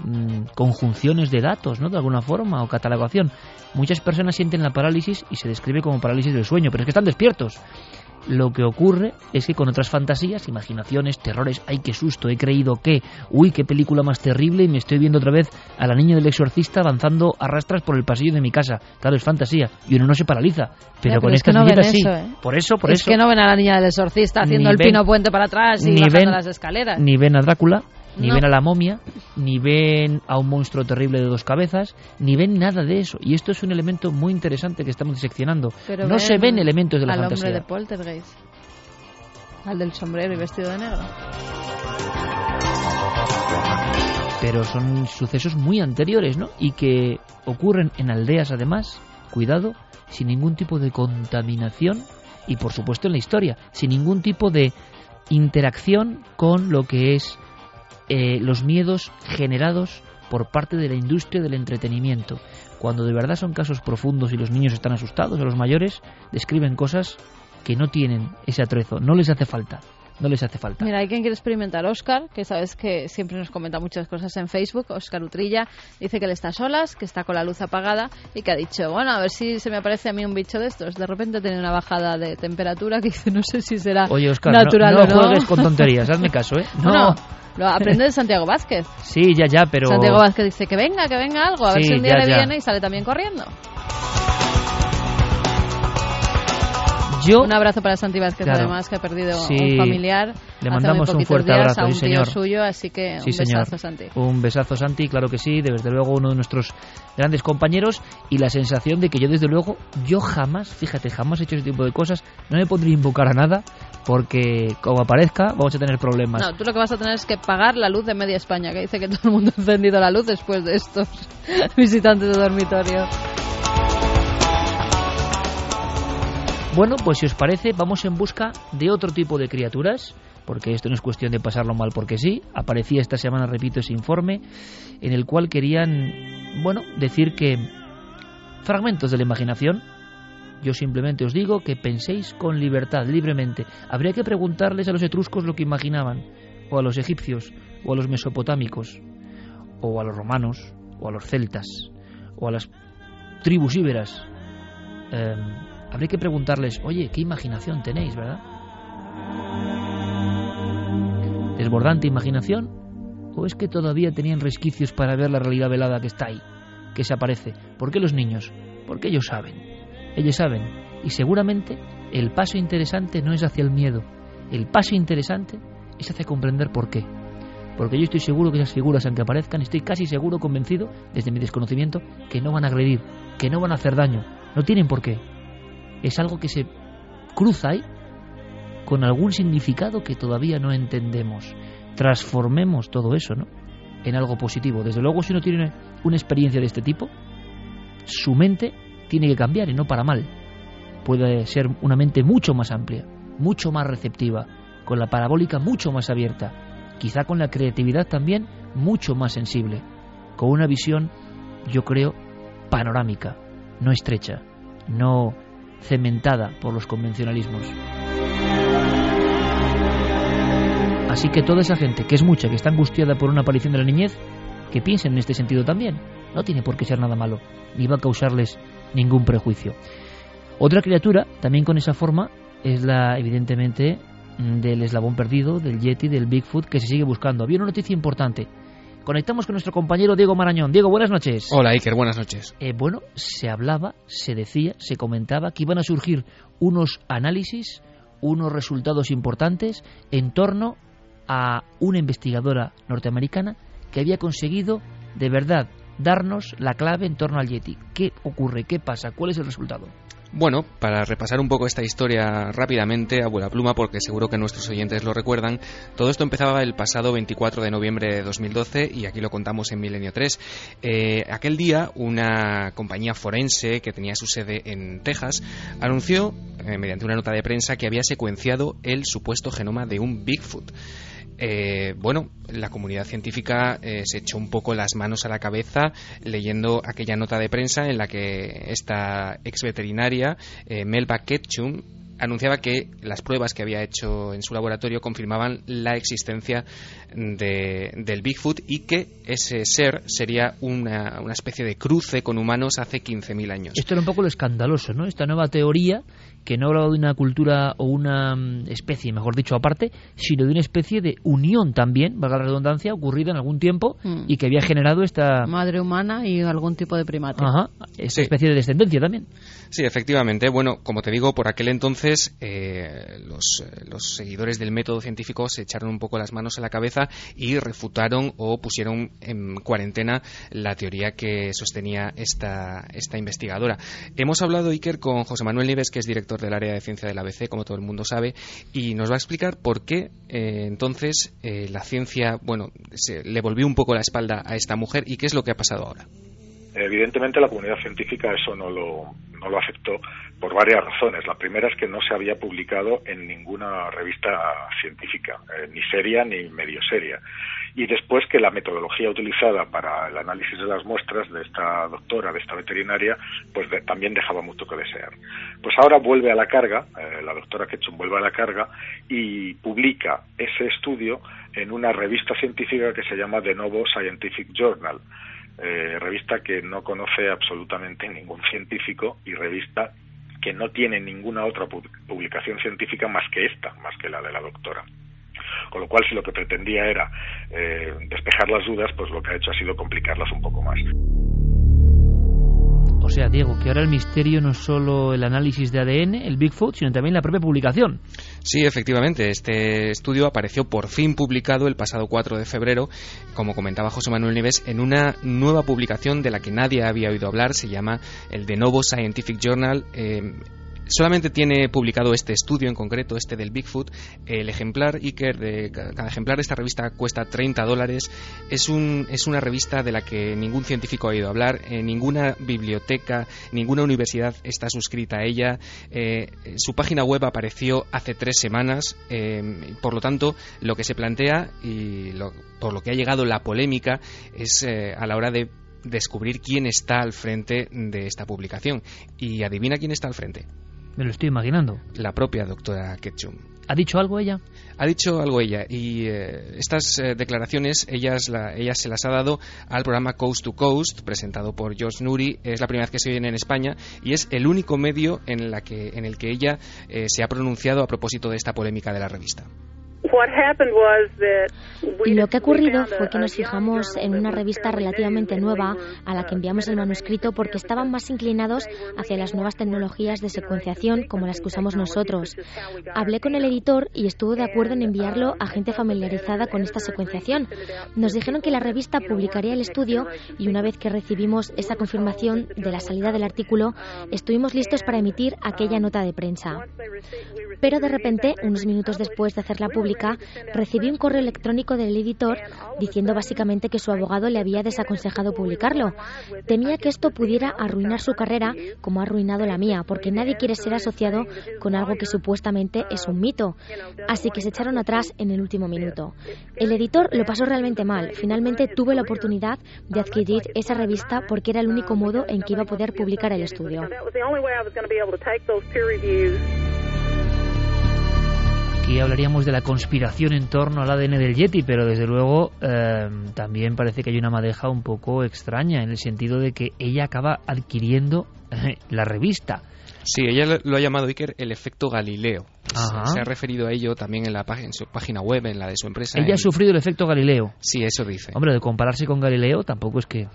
mm, conjunciones de datos, ¿no? De alguna forma, o catalogación. Muchas personas sienten la parálisis y se describe como parálisis del sueño, pero es que están despiertos. Lo que ocurre es que con otras fantasías, imaginaciones, terrores, ay, qué susto, he creído que, uy, qué película más terrible y me estoy viendo otra vez a la niña del exorcista avanzando a rastras por el pasillo de mi casa. Claro, es fantasía y uno no se paraliza, pero con es estas no viñetas sí. eso, ¿eh? Por eso, por es eso. que no ven a la niña del exorcista haciendo Ni el ven- pino puente para atrás y ni bajando ven- las escaleras. Ni ven a Drácula, ni No. ven a la momia, ni ven a un monstruo terrible de dos cabezas, ni ven nada de eso. Y esto es un elemento muy interesante que estamos diseccionando. Pero no se ven elementos de la al fantasía. hombre de Poltergeist. Al del sombrero y vestido de negro. pero son sucesos muy anteriores, ¿no? Y que ocurren en aldeas además, cuidado, sin ningún tipo de contaminación y por supuesto en la historia, sin ningún tipo de interacción con lo que es eh, los miedos generados por parte de la industria del entretenimiento. Cuando de verdad son casos profundos y los niños están asustados o los mayores, describen cosas que no tienen ese atrezo, no les hace falta. no les hace falta. Mira, hay quien quiere experimentar. Oscar, que sabes que siempre nos comenta muchas cosas en Facebook. Oscar Utrilla dice que él está solas, que está con la luz apagada y que ha dicho, bueno, a ver si se me aparece a mí un bicho de estos. De repente tiene una bajada de temperatura que dice, no sé si será Oye, Oscar, natural no, o no. juegues con tonterías, hazme caso, ¿eh? No, lo aprende de Santiago Vázquez. Sí, ya, ya, pero... Santiago Vázquez dice que venga, que venga algo, a ver si un día ya, le ya. viene y sale también corriendo. Yo... Un abrazo para Santi Vázquez, Claro. además, que ha perdido Sí. un familiar. Le hace mandamos muy un fuerte días abrazo, a un sí, tío señor. suyo, así que Sí, un señor. besazo, Santi. Un besazo, Santi, claro que sí, desde luego uno de nuestros grandes compañeros y la sensación de que yo, desde luego, yo jamás, fíjate, jamás he hecho ese tipo de cosas, no me podría invocar a nada porque, como aparezca, vamos a tener problemas. No, tú lo que vas a tener es que pagar la luz de media España, que dice que todo el mundo ha encendido la luz después de estos visitantes de dormitorio. Bueno, pues si os parece, vamos en busca de otro tipo de criaturas, porque esto no es cuestión de pasarlo mal porque sí. Aparecía esta semana, repito, ese informe en el cual querían, bueno, decir que fragmentos de la imaginación. Yo simplemente os digo que penséis con libertad, libremente. Habría que preguntarles a los etruscos lo que imaginaban, o a los egipcios, o a los mesopotámicos, o a los romanos, o a los celtas, o a las tribus íberas. Eh, habría que preguntarles, oye, ¿qué imaginación tenéis, verdad? ¿Desbordante imaginación? ¿O es que todavía tenían resquicios para ver la realidad velada que está ahí, que se aparece? ¿Por qué los niños? Porque ellos saben. Ellos saben. Y seguramente el paso interesante no es hacia el miedo. El paso interesante es hacia comprender por qué. Porque yo estoy seguro que esas figuras, aunque aparezcan, estoy casi seguro, convencido, desde mi desconocimiento, que no van a agredir, que no van a hacer daño. No tienen por qué. Es algo que se cruza ahí con algún significado que todavía no entendemos. Transformemos todo eso, ¿no? En algo positivo. Desde luego, si uno tiene una experiencia de este tipo, su mente tiene que cambiar y no para mal. Puede ser una mente mucho más amplia, mucho más receptiva, con la parabólica mucho más abierta, quizá con la creatividad también mucho más sensible, con una visión, yo creo, panorámica, no estrecha, no cementada por los convencionalismos. Así que toda esa gente, que es mucha, que está angustiada por una aparición de la niñez, que piensen en este sentido también. No tiene por qué ser nada malo, ni va a causarles ningún prejuicio. Otra criatura, también con esa forma, es la, evidentemente, del eslabón perdido, del Yeti, del Bigfoot, que se sigue buscando. Había una noticia importante. Conectamos con nuestro compañero Diego Marañón. Diego, buenas noches. Hola Iker, buenas noches. Eh, bueno, se hablaba, se decía, se comentaba que iban a surgir unos análisis, unos resultados importantes en torno a una investigadora norteamericana que había conseguido de verdad darnos la clave en torno al Yeti. ¿Qué ocurre? ¿Qué pasa? ¿Cuál es el resultado? Bueno, para repasar un poco esta historia rápidamente, a buena pluma, porque seguro que nuestros oyentes lo recuerdan, todo esto empezaba el pasado 24 de noviembre de 2012 y aquí lo contamos en Milenio 3. Eh, aquel día, una compañía forense que tenía su sede en Texas anunció, eh, mediante una nota de prensa, que había secuenciado el supuesto genoma de un Bigfoot. Eh, bueno, la comunidad científica eh, se echó un poco las manos a la cabeza leyendo aquella nota de prensa en la que esta ex veterinaria, eh, Melba Ketchum, anunciaba que las pruebas que había hecho en su laboratorio confirmaban la existencia de, del Bigfoot y que ese ser sería una, una especie de cruce con humanos hace 15.000 años. Esto era un poco lo escandaloso, ¿no? Esta nueva teoría que no hablaba de una cultura o una mm, especie, mejor dicho, aparte, sino de una especie de unión también, valga la redundancia, ocurrida en algún tiempo Mm. y que había generado esta, Madre humana y algún tipo de primate. ajá, esta Sí. especie de descendencia también. Sí, efectivamente. Bueno, como te digo, por aquel entonces eh, los, eh, los seguidores del método científico se echaron un poco las manos a la cabeza y refutaron o pusieron en cuarentena la teoría que sostenía esta, esta investigadora. Hemos hablado, Iker, con José Manuel Nieves, que es director del área de ciencia del ABC, como todo el mundo sabe, y nos va a explicar por qué eh, entonces eh, la ciencia, bueno, se, le volvió un poco la espalda a esta mujer y qué es lo que ha pasado ahora. Evidentemente la comunidad científica eso no lo, no lo aceptó por varias razones. La primera es que no se había publicado en ninguna revista científica, eh, ni seria ni medio seria. Y después que la metodología utilizada para el análisis de las muestras de esta doctora, de esta veterinaria, pues también dejaba mucho que desear. Pues ahora vuelve a la carga, eh, la doctora Ketchum vuelve a la carga y publica ese estudio en una revista científica que se llama The Novo Scientific Journal. Eh, revista que no conoce absolutamente ningún científico y revista que no tiene ninguna otra publicación científica más que esta, más que la de la doctora. Con lo cual, si lo que pretendía era eh, despejar las dudas, pues lo que ha hecho ha sido complicarlas un poco más. O sea, Diego, que ahora el misterio no es solo el análisis de ADN, el Bigfoot, sino también la propia publicación. Sí, efectivamente, este estudio apareció por fin publicado el pasado 4 de febrero, como comentaba José Manuel Nieves, en una nueva publicación de la que nadie había oído hablar, se llama el de Novo Scientific Journal. Eh, Solamente tiene publicado este estudio en concreto, este del Bigfoot. El ejemplar Iker, de, cada ejemplar de esta revista cuesta 30 dólares. Es, un, es una revista de la que ningún científico ha oído hablar, en ninguna biblioteca, ninguna universidad está suscrita a ella. Eh, su página web apareció hace tres semanas. Eh, por lo tanto, lo que se plantea y por lo que ha llegado la polémica es eh, a la hora de descubrir quién está al frente de esta publicación. Y adivina quién está al frente. Me lo estoy imaginando. La propia doctora Ketchum. ¿Ha dicho algo ella? Ha dicho algo ella y eh, estas eh, declaraciones ella se las ha dado al programa Coast to Coast presentado por George Nuri. Es la primera vez que se viene en España y es el único medio en, la que, en el que ella eh, se ha pronunciado a propósito de esta polémica de la revista. Lo que ha ocurrido fue que nos fijamos en una revista relativamente nueva a la que enviamos el manuscrito porque estaban más inclinados hacia las nuevas tecnologías de secuenciación como las que usamos nosotros. Hablé con el editor y estuvo de acuerdo en enviarlo a gente familiarizada con esta secuenciación. Nos dijeron que la revista publicaría el estudio y una vez que recibimos esa confirmación de la salida del artículo, estuvimos listos para emitir aquella nota de prensa. Pero de repente, unos minutos después de hacerla recibí un correo electrónico del editor diciendo básicamente que su abogado le había desaconsejado publicarlo. Temía que esto pudiera arruinar su carrera como ha arruinado la mía, porque nadie quiere ser asociado con algo que supuestamente es un mito. Así que se echaron atrás en el último minuto. El editor lo pasó realmente mal. Finalmente tuve la oportunidad de adquirir esa revista porque era el único modo en que iba a poder publicar el estudio. Aquí hablaríamos de la conspiración en torno al ADN del Yeti, pero desde luego eh, también parece que hay una madeja un poco extraña en el sentido de que ella acaba adquiriendo eh, la revista. Sí, ella lo ha llamado Iker el efecto Galileo. Se ha referido a ello también en, la en su página web, en la de su empresa. Ella ha sufrido el efecto Galileo. Sí, eso dice. Hombre, de compararse con Galileo tampoco es que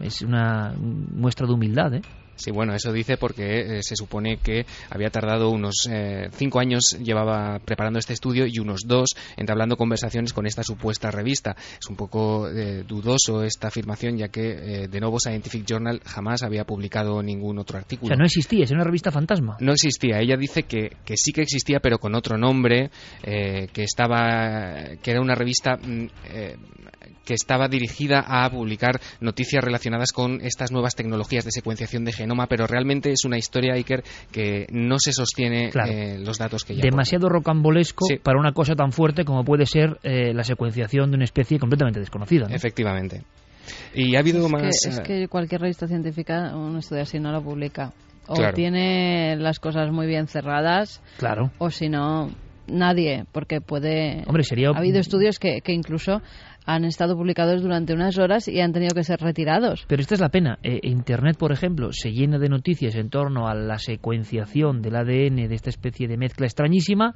es una muestra de humildad, ¿eh? Sí, bueno, eso dice porque eh, se supone que había tardado unos eh, cinco años, llevaba preparando este estudio y unos dos entablando conversaciones con esta supuesta revista. Es un poco eh, dudoso esta afirmación, ya que de nuevo Scientific Journal jamás había publicado ningún otro artículo. O sea, no existía, es una revista fantasma. No existía. Ella dice que, que sí que existía, pero con otro nombre, que estaba, que era una revista mm, que estaba dirigida a publicar noticias relacionadas con estas nuevas tecnologías de secuenciación de genoma, pero realmente es una historia, Iker, que no se sostiene eh, los datos que ya Demasiado rocambolesco para una cosa tan fuerte como puede ser eh, la secuenciación de una especie completamente desconocida. Efectivamente. Y ha habido más... es que cualquier revista científica, un estudio así no lo publica. O tiene las cosas muy bien cerradas, claro. o si no, nadie, porque puede... Hombre, sería... Ha habido estudios que, que incluso han estado publicados durante unas horas y han tenido que ser retirados. Pero esta es la pena. Eh, Internet, por ejemplo, se llena de noticias en torno a la secuenciación del ADN de esta especie de mezcla extrañísima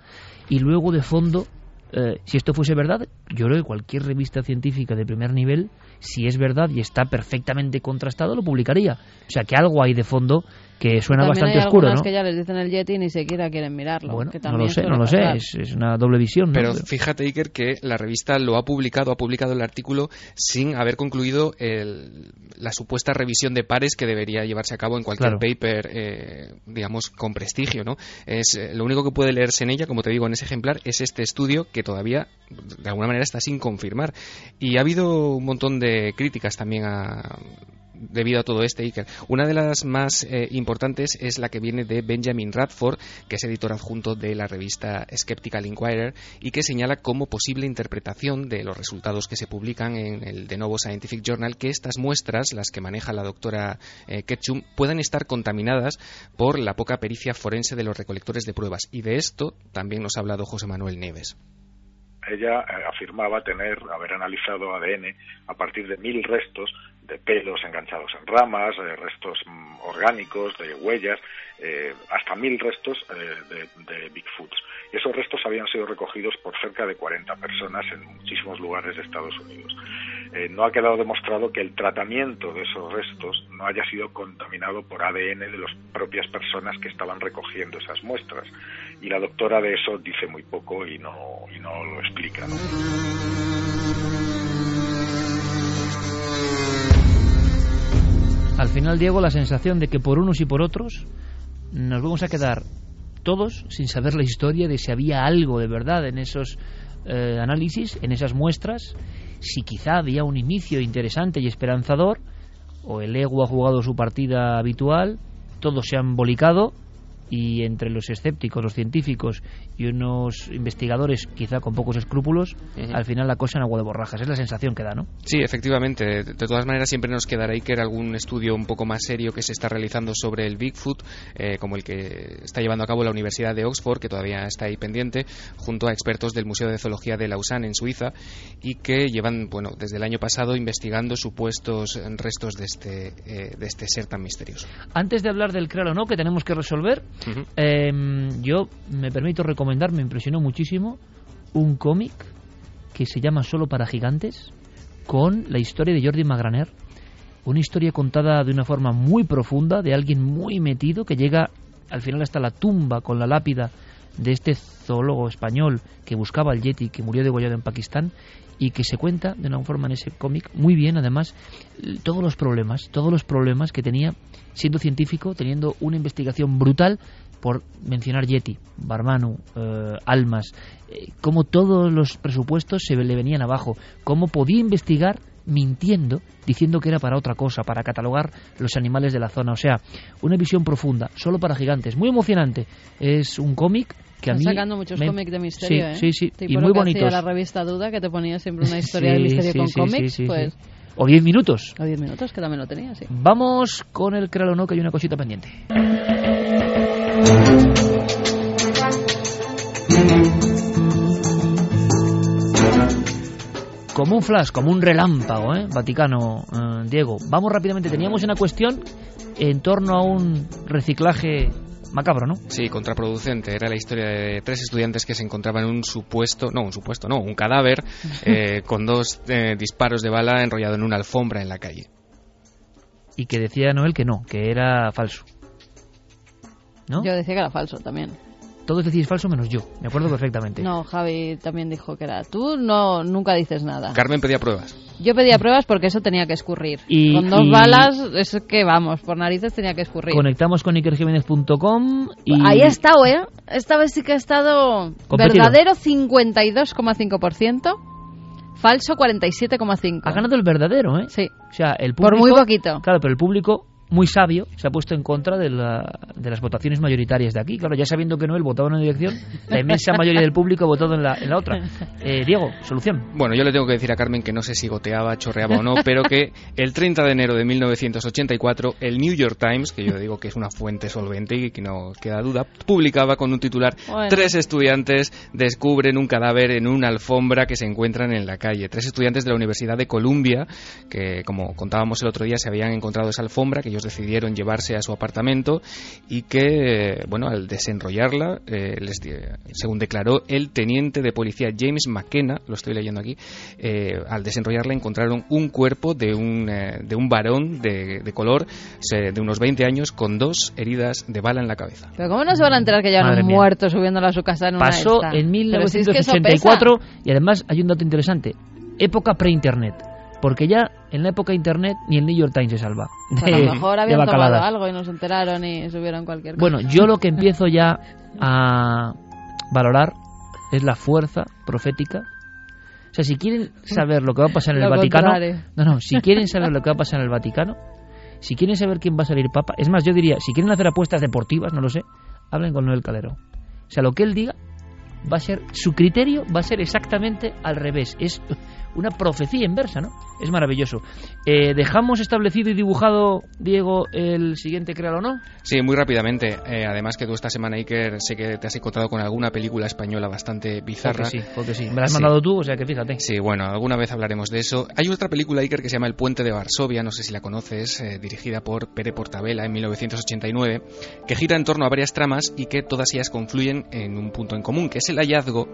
y luego de fondo eh, si esto fuese verdad, yo creo que cualquier revista científica de primer nivel, si es verdad y está perfectamente contrastado, lo publicaría. O sea que algo hay de fondo que suena bastante oscuro, ¿no? que ya les dicen el Yeti y ni siquiera quieren mirarlo. Bueno, no lo sé, no lo sé, es, una doble visión. Pero fíjate, Iker, que la revista lo ha publicado, ha publicado el artículo sin haber concluido la supuesta revisión de pares que debería llevarse a cabo en cualquier paper, eh, digamos, con prestigio, ¿no? Es, eh, lo único que puede leerse en ella, como te digo, en ese ejemplar, es este estudio que todavía, de alguna manera, está sin confirmar. Y ha habido un montón de críticas también a debido a todo este, Iker. Una de las más eh, importantes es la que viene de Benjamin Radford, que es editor adjunto de la revista Skeptical Inquirer, y que señala como posible interpretación de los resultados que se publican en el de nuevo Scientific Journal que estas muestras, las que maneja la doctora eh, Ketchum, puedan estar contaminadas por la poca pericia forense de los recolectores de pruebas. Y de esto también nos ha hablado José Manuel Neves ella eh, afirmaba tener, haber analizado ADN a partir de mil restos de pelos enganchados en ramas, de restos mm, orgánicos, de huellas, eh, hasta mil restos eh, de, de Bigfoots. Y esos restos habían sido recogidos por cerca de 40 personas en muchísimos lugares de Estados Unidos. Eh, no ha quedado demostrado que el tratamiento de esos restos no haya sido contaminado por ADN de las propias personas que estaban recogiendo esas muestras. Y la doctora de eso dice muy poco y no, y no lo explica. Al final, Diego, la sensación de que por unos y por otros nos vamos a quedar todos sin saber la historia de si había algo de verdad en esos eh, análisis, en esas muestras, si quizá había un inicio interesante y esperanzador, o el ego ha jugado su partida habitual, todos se han bolicado y entre los escépticos, los científicos y unos investigadores quizá con pocos escrúpulos, al final la cosa en agua de borrajas. Es la sensación que da, ¿no? Sí, efectivamente. De todas maneras, siempre nos quedará ahí que era algún estudio un poco más serio que se está realizando sobre el Bigfoot, eh, como el que está llevando a cabo la Universidad de Oxford, que todavía está ahí pendiente, junto a expertos del Museo de Zoología de Lausanne, en Suiza, y que llevan, bueno, desde el año pasado investigando supuestos restos de este, eh, de este ser tan misterioso. Antes de hablar del cráneo, ¿no?, que tenemos que resolver, eh, yo me permito recomendar, me impresionó muchísimo, un cómic que se llama Solo para Gigantes, con la historia de Jordi Magraner. Una historia contada de una forma muy profunda, de alguien muy metido, que llega al final hasta la tumba con la lápida de este zoólogo español que buscaba al Yeti, que murió degollado en Pakistán, y que se cuenta de una forma en ese cómic muy bien, además, todos los problemas, todos los problemas que tenía siendo científico, teniendo una investigación brutal por mencionar Yeti, Barmanu, eh, Almas, eh, cómo todos los presupuestos se le venían abajo, cómo podía investigar mintiendo, diciendo que era para otra cosa, para catalogar los animales de la zona. O sea, una visión profunda, solo para gigantes, muy emocionante. Es un cómic que a mí sacando muchos cómics de misterio, sí, ¿eh? Sí, sí, Tipo y muy bonitos. la revista Duda, que te ponía siempre una historia de misterio Sí, con sí, cómics, sí, sí, pues... O 10 minutos. O 10 minutos, que también lo tenía, sí. Vamos con el créalo no, que hay una cosita pendiente. Como un flash, como un relámpago, ¿eh? Vaticano, eh, Diego. Vamos rápidamente. Teníamos una cuestión en torno a un reciclaje macabro, ¿no? Sí, contraproducente. Era la historia de tres estudiantes que se encontraban en un supuesto, no, un supuesto, no, un cadáver eh, con dos eh, disparos de bala enrollado en una alfombra en la calle. Y que decía Noel que no, que era falso. ¿No? Yo decía que era falso también. Todos decís falso menos yo, me acuerdo perfectamente. No, Javi también dijo que era. Tú no nunca dices nada. Carmen pedía pruebas. Yo pedía pruebas porque eso tenía que escurrir. Y- con dos y- balas, es que vamos, por narices tenía que escurrir. Conectamos con ikerjiménez.com y... Ahí ha estado, ¿eh? Esta vez sí que ha estado Competido. verdadero 52,5%, falso 47,5%. Ha ganado el verdadero, ¿eh? Sí. O sea, el Por público... muy poquito. Claro, pero el público, muy sabio, se ha puesto en contra de, la- de las votaciones mayoritarias de aquí. Claro, ya sabiendo que Noel votaba en una dirección, la inmensa mayoría del público ha votado en la, en la otra. Eh, Diego, solución. Bueno, yo le tengo que decir a Carmen que no sé si goteaba, chorreaba o no, pero que el 30 de enero de 1984 el New York Times, que yo digo que es una fuente solvente y que no queda duda, publicaba con un titular Bueno. Tres estudiantes descubren un cadáver en una alfombra que se encuentran en la calle. Tres estudiantes de la Universidad de Columbia, que como contábamos el otro día, se habían encontrado esa alfombra, que ellos decidieron llevarse a su apartamento y que, bueno, al desenrollarla, eh, les según declaró el teniente de policía James McKenna, lo estoy leyendo aquí, eh, al desenrollarla encontraron un cuerpo de un, eh, de un varón de, de color se- de unos 20 años con dos heridas de bala en la cabeza. Pero ¿cómo no se van a enterar que ya un muerto subiéndola a su casa en una Pasó esta? en Pero si es que 1984 y además hay un dato interesante. Época pre-internet. Porque ya en la época de internet ni el New York Times se salva. A lo mejor habían tomado algo y no se enteraron y subieron cualquier cosa. Bueno, yo lo que empiezo ya a valorar es la fuerza profética. O sea, si quieren saber lo que va a pasar en el Vaticano, no, no, si quieren saber lo que va a pasar en el Vaticano, Si quieren saber quién va a salir papa, es más, yo diría, si quieren hacer apuestas deportivas, no lo sé, hablen con Noel Calero. O sea, lo que él diga va a ser, su criterio va a ser exactamente al revés. Es una profecía inversa, ¿no? Es maravilloso. Eh, ¿Dejamos establecido y dibujado, Diego, el siguiente créalo o no? Sí, muy rápidamente. Eh, además que tú esta semana, Iker, sé que te has encontrado con alguna película española bastante bizarra. Porque sí, porque sí. Me la has mandado tú, o sea que fíjate. Sí, bueno, alguna vez hablaremos de eso. Hay otra película, Iker, que se llama El puente de Varsovia, no sé si la conoces, eh, dirigida por Pere Portabella en 1989, que gira en torno a varias tramas y que todas ellas confluyen en un punto en común, que es el hallazgo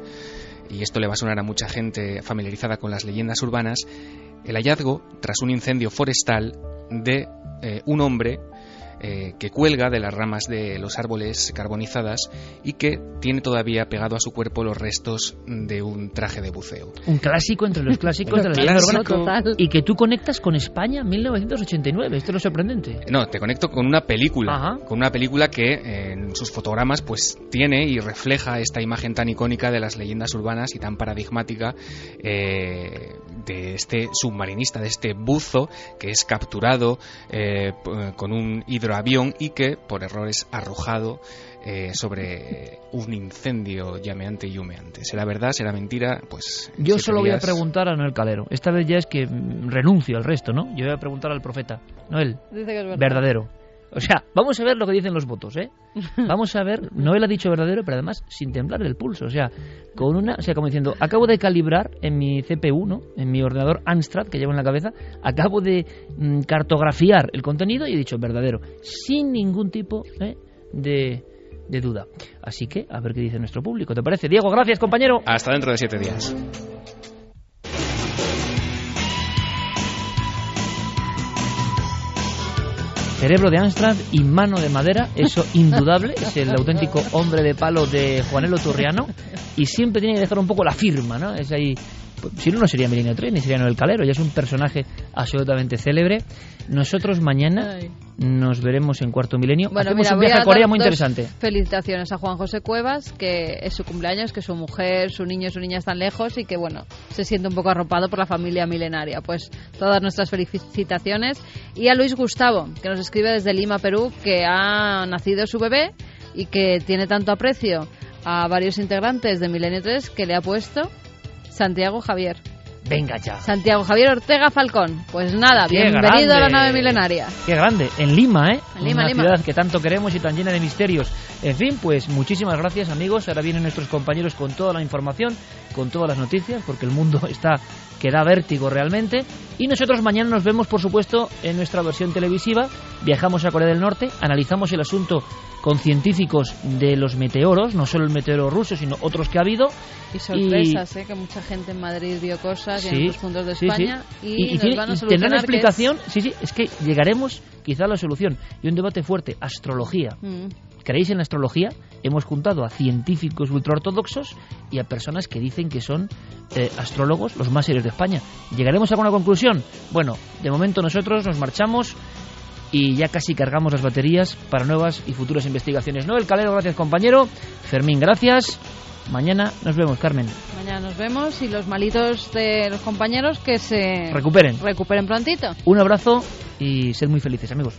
y esto le va a sonar a mucha gente familiarizada con las leyendas urbanas, el hallazgo, tras un incendio forestal, de eh, un hombre eh, que cuelga de las ramas de los árboles carbonizadas y que tiene todavía pegado a su cuerpo los restos de un traje de buceo. Un clásico entre los clásicos de la leyenda urbana y que tú conectas con España 1989. Esto es lo sorprendente. No, te conecto con una película, con una película que en sus fotogramas pues tiene y refleja esta imagen tan icónica de las leyendas urbanas y tan paradigmática eh, de este submarinista, de este buzo que es capturado eh, con un hidro avión y que por error es arrojado eh, sobre un incendio llameante y humeante. ¿Será verdad? ¿Será mentira? Pues. Yo solo voy a preguntar a Noel Calero. Esta vez ya es que renuncio al resto, ¿no? Yo voy a preguntar al profeta. Noel, verdadero. O sea, vamos a ver lo que dicen los votos, ¿eh? Vamos a ver, Noel ha dicho verdadero, pero además sin temblar el pulso, o sea, con una, o sea, como diciendo, acabo de calibrar en mi CPU, ¿no? En mi ordenador Amstrad que llevo en la cabeza, acabo de mm, cartografiar el contenido y he dicho verdadero, sin ningún tipo ¿eh? de, de duda. Así que, a ver qué dice nuestro público. ¿Te parece? Diego, gracias, compañero. Hasta dentro de siete días. Cerebro de Amstrad y mano de madera, eso indudable, es el auténtico hombre de palo de Juanelo Turriano y siempre tiene que dejar un poco la firma, ¿no? Es ahí si no, no sería Milenio 3 ni sería Noel Calero, ya es un personaje absolutamente célebre. Nosotros mañana nos veremos en Cuarto Milenio. Bueno, Hacemos mira, un viaje a Corea muy interesante. Felicitaciones a Juan José Cuevas, que es su cumpleaños, que su mujer, su niño y su niña están lejos y que, bueno, se siente un poco arropado por la familia milenaria. Pues todas nuestras felicitaciones. Y a Luis Gustavo, que nos escribe desde Lima, Perú, que ha nacido su bebé y que tiene tanto aprecio a varios integrantes de Milenio 3 que le ha puesto Santiago Javier. Venga ya. Santiago Javier Ortega Falcón. Pues nada, bienvenido a la nave milenaria. Qué grande. En Lima, ¿eh? En Lima, Una Lima. ciudad que tanto queremos y tan llena de misterios. En fin, pues muchísimas gracias, amigos. Ahora vienen nuestros compañeros con toda la información, con todas las noticias, porque el mundo está que da vértigo realmente. Y nosotros mañana nos vemos, por supuesto, en nuestra versión televisiva. Viajamos a Corea del Norte, analizamos el asunto con científicos de los meteoros, no solo el meteoro ruso, sino otros que ha habido. Y sorpresas, ¿eh? que mucha gente en Madrid vio cosas y en otros puntos de sí, España sí. y, nos tiene- van a y tendrá solucionar una que es- explicación. Sí, sí, es que llegaremos quizá a la solución. Y un debate fuerte, astrología. Mm. ¿Creéis en la astrología? Hemos juntado a científicos ultraortodoxos y a personas que dicen que son eh, astrólogos los más serios de España. ¿Llegaremos a alguna conclusión? Bueno, de momento nosotros nos marchamos y ya casi cargamos las baterías para nuevas y futuras investigaciones. Noel Calero, gracias compañero. Fermín, gracias. Mañana nos vemos, Carmen. Mañana nos vemos y los malitos de los compañeros que se Recuperen. recuperen prontito. Un abrazo y sed muy felices, amigos.